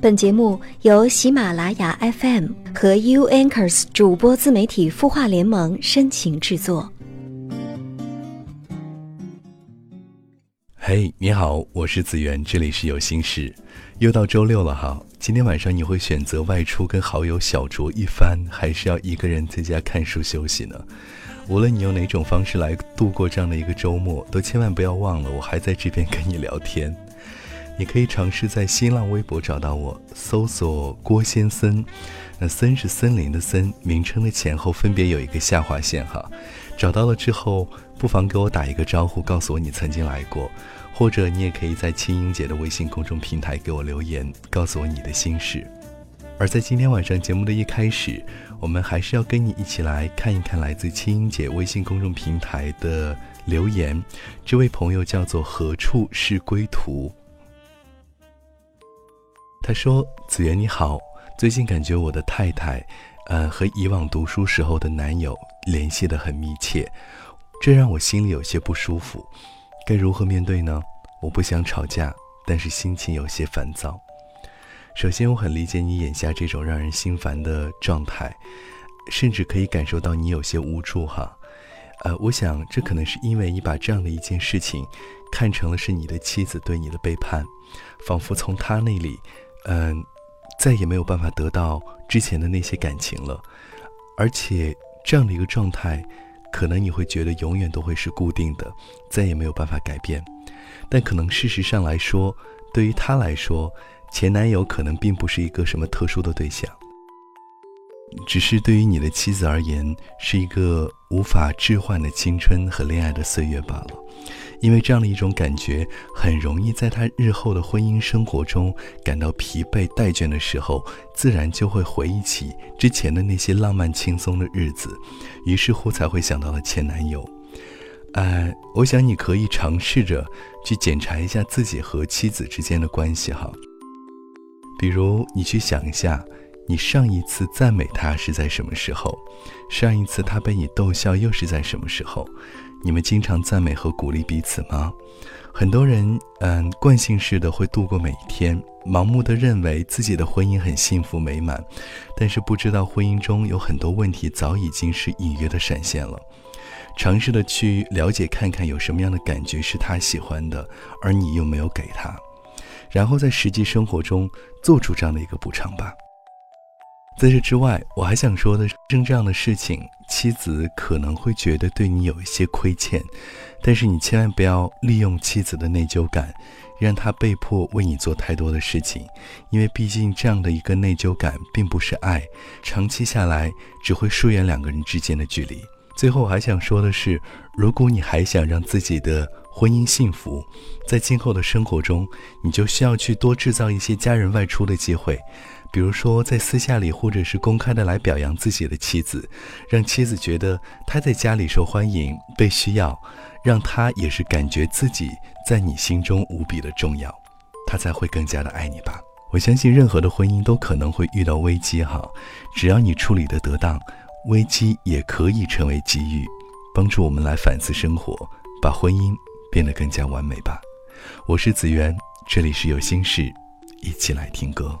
本节目由喜马拉雅 FM 和 U Anchors 主播自媒体孵化联盟深情制作。嘿，你好，我是子源，这里是有心事。又到周六了哈，今天晚上你会选择外出跟好友小酌一番，还是要一个人在家看书休息呢？无论你用哪种方式来度过这样的一个周末，都千万不要忘了，我还在这边跟你聊天。你可以尝试在新浪微博找到我，搜索郭先森，那森是森林的森，名称的前后分别有一个下划线哈。找到了之后，不妨给我打一个招呼，告诉我你曾经来过，或者你也可以在青音姐的微信公众平台给我留言，告诉我你的心事。而在今天晚上节目的一开始，我们还是要跟你一起来看一看来自青音姐微信公众平台的留言。这位朋友叫做何处是归途。他说：“子源你好，最近感觉我的太太，呃，和以往读书时候的男友联系的很密切，这让我心里有些不舒服，该如何面对呢？我不想吵架，但是心情有些烦躁。首先，我很理解你眼下这种让人心烦的状态，甚至可以感受到你有些无助哈。呃，我想这可能是因为你把这样的一件事情看成了是你的妻子对你的背叛，仿佛从他那里。”嗯，再也没有办法得到之前的那些感情了，而且这样的一个状态，可能你会觉得永远都会是固定的，再也没有办法改变。但可能事实上来说，对于他来说，前男友可能并不是一个什么特殊的对象，只是对于你的妻子而言，是一个无法置换的青春和恋爱的岁月罢了。因为这样的一种感觉，很容易在他日后的婚姻生活中感到疲惫怠倦的时候，自然就会回忆起之前的那些浪漫轻松的日子，于是乎才会想到了前男友。呃，我想你可以尝试着去检查一下自己和妻子之间的关系哈。比如，你去想一下，你上一次赞美他是在什么时候？上一次他被你逗笑又是在什么时候？你们经常赞美和鼓励彼此吗？很多人，嗯，惯性式的会度过每一天，盲目的认为自己的婚姻很幸福美满，但是不知道婚姻中有很多问题早已经是隐约的闪现了。尝试的去了解看看有什么样的感觉是他喜欢的，而你又没有给他，然后在实际生活中做出这样的一个补偿吧。在这之外，我还想说的，生这样的事情，妻子可能会觉得对你有一些亏欠，但是你千万不要利用妻子的内疚感，让她被迫为你做太多的事情，因为毕竟这样的一个内疚感并不是爱，长期下来只会疏远两个人之间的距离。最后，我还想说的是，如果你还想让自己的婚姻幸福，在今后的生活中，你就需要去多制造一些家人外出的机会。比如说，在私下里或者是公开的来表扬自己的妻子，让妻子觉得他在家里受欢迎、被需要，让他也是感觉自己在你心中无比的重要，他才会更加的爱你吧。我相信任何的婚姻都可能会遇到危机哈，只要你处理的得当，危机也可以成为机遇，帮助我们来反思生活，把婚姻变得更加完美吧。我是子源，这里是有心事，一起来听歌。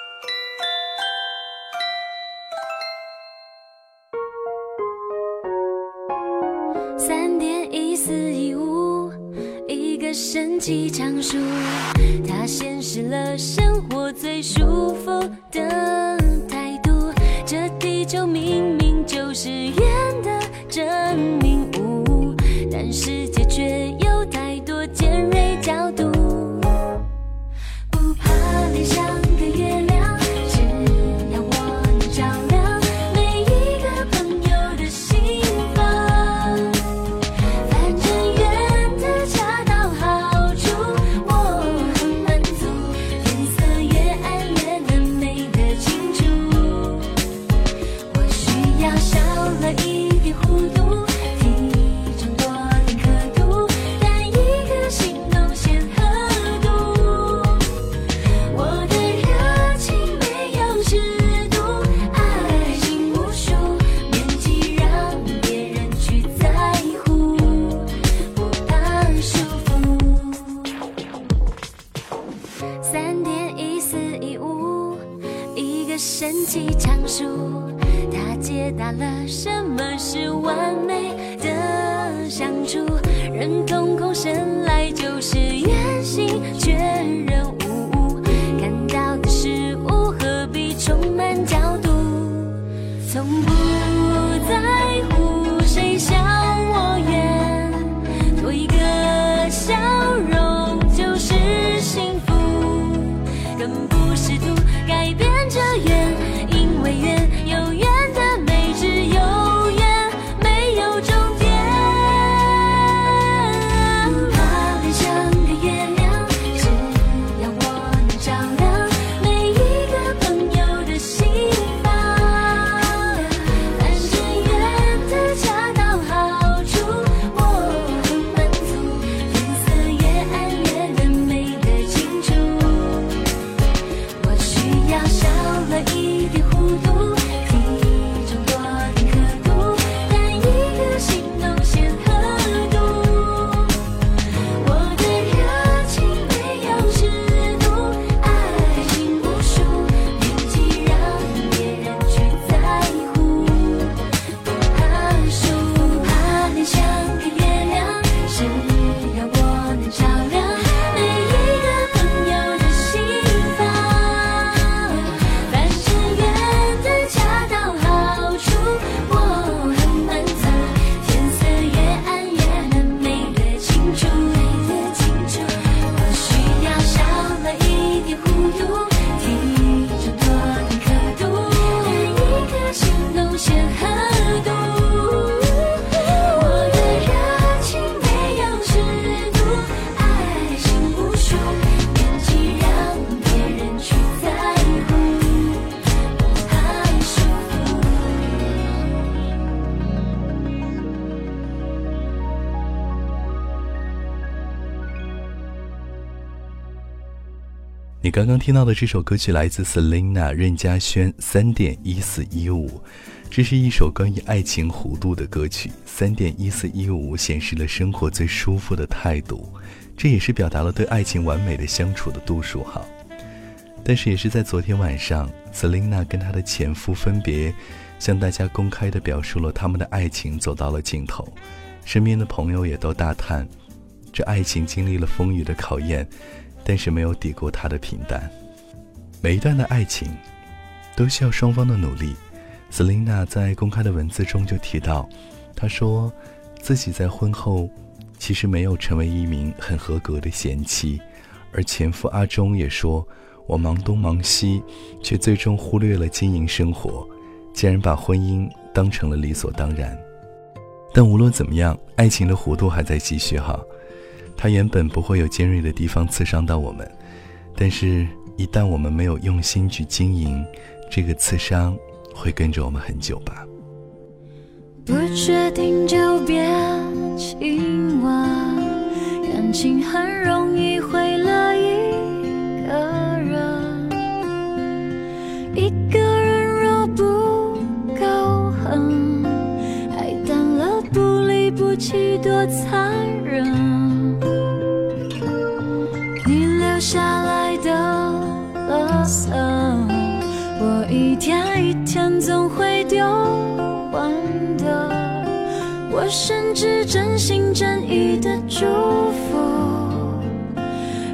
你刚刚听到的这首歌曲来自 Selina 任嘉萱三点一四一五，这是一首关于爱情弧度的歌曲。三点一四一五显示了生活最舒服的态度，这也是表达了对爱情完美的相处的度数哈。但是也是在昨天晚上，Selina 跟她的前夫分别向大家公开的表述了他们的爱情走到了尽头，身边的朋友也都大叹，这爱情经历了风雨的考验。但是没有抵过他的平淡。每一段的爱情，都需要双方的努力。Selina 在公开的文字中就提到，她说自己在婚后其实没有成为一名很合格的贤妻，而前夫阿忠也说，我忙东忙西，却最终忽略了经营生活，竟然把婚姻当成了理所当然。但无论怎么样，爱情的弧度还在继续哈。它原本不会有尖锐的地方刺伤到我们，但是，一旦我们没有用心去经营，这个刺伤会跟着我们很久吧。不确定就别亲吻，感情很容易毁了一个人。一个人若不够狠，爱淡了不离不弃多残忍。下来的垃圾，我一天一天总会丢完的。我甚至真心真意的祝福，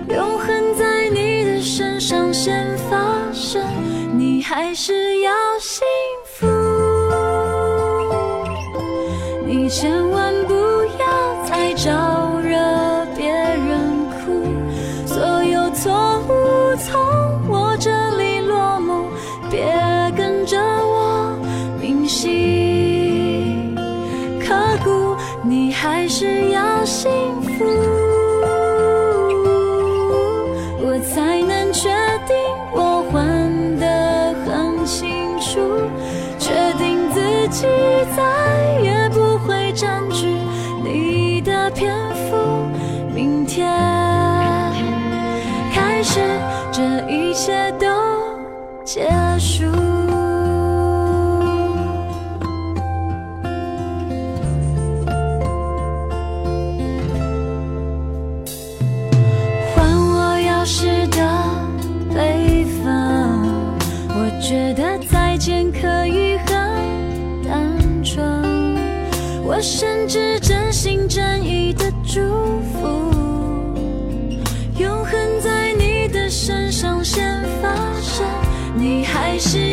永恒在你的身上先发生，你还是要幸福。你千万不心是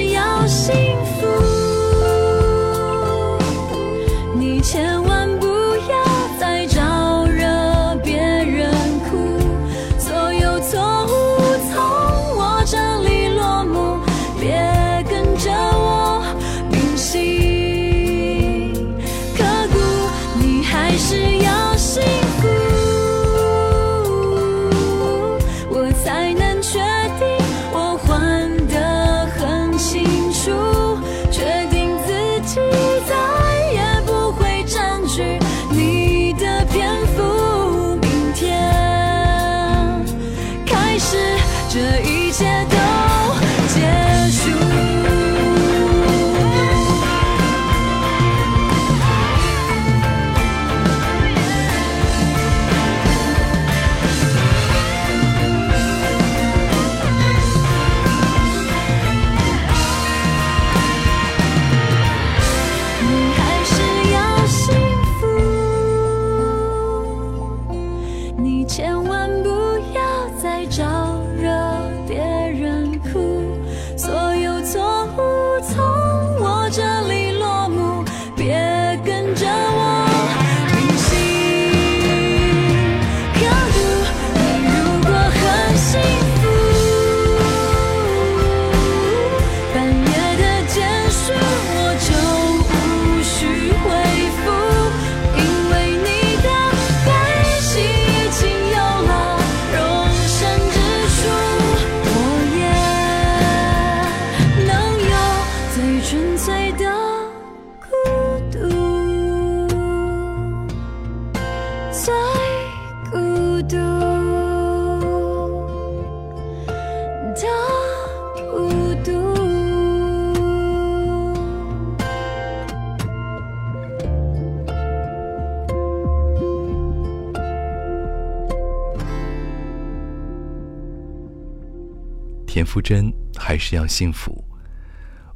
田馥甄还是要幸福，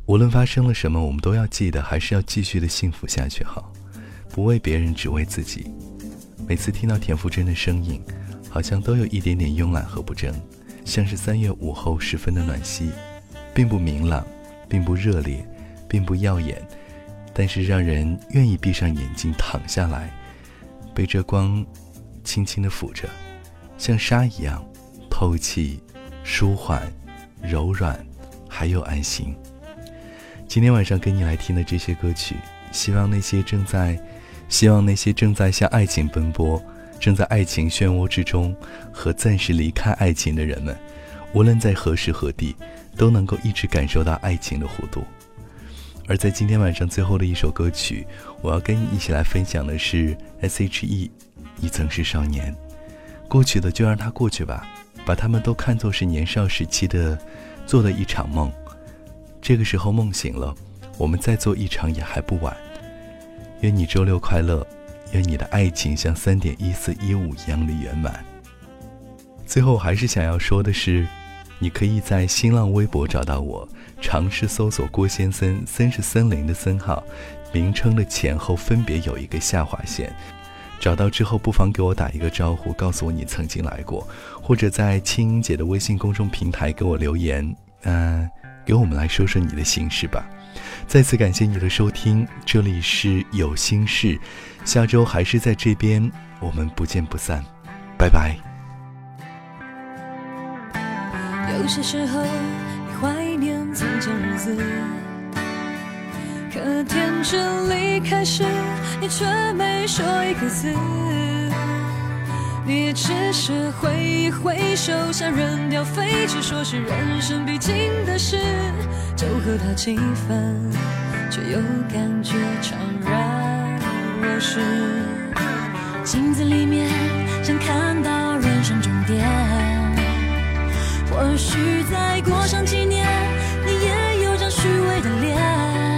无论发生了什么，我们都要记得，还是要继续的幸福下去。好，不为别人，只为自己。每次听到田馥甄的声音，好像都有一点点慵懒和不争，像是三月午后十分的暖溪，并不明朗，并不热烈，并不耀眼，但是让人愿意闭上眼睛躺下来，被这光轻轻的抚着，像沙一样透气、舒缓。柔软，还有安心。今天晚上跟你来听的这些歌曲，希望那些正在，希望那些正在向爱情奔波、正在爱情漩涡之中和暂时离开爱情的人们，无论在何时何地，都能够一直感受到爱情的弧度。而在今天晚上最后的一首歌曲，我要跟你一起来分享的是 S.H.E，你曾是少年，过去的就让它过去吧。把他们都看作是年少时期的做的一场梦，这个时候梦醒了，我们再做一场也还不晚。愿你周六快乐，愿你的爱情像三点一四一五一样的圆满。最后还是想要说的是，你可以在新浪微博找到我，尝试搜索郭先森，森是森林的森号，名称的前后分别有一个下划线。找到之后，不妨给我打一个招呼，告诉我你曾经来过，或者在青音姐的微信公众平台给我留言，嗯、给我们来说说你的心事吧。再次感谢你的收听，这里是有心事，下周还是在这边，我们不见不散，拜拜。有些时候，你怀念从前日子，可天真离开时，你却没说一个字。你只是挥一挥手，像扔掉废纸，说是人生必经的事，就和他气氛，却又感觉怅然若失。镜子里面想看到人生终点。或许再过上几年，你也有张虚伪的脸。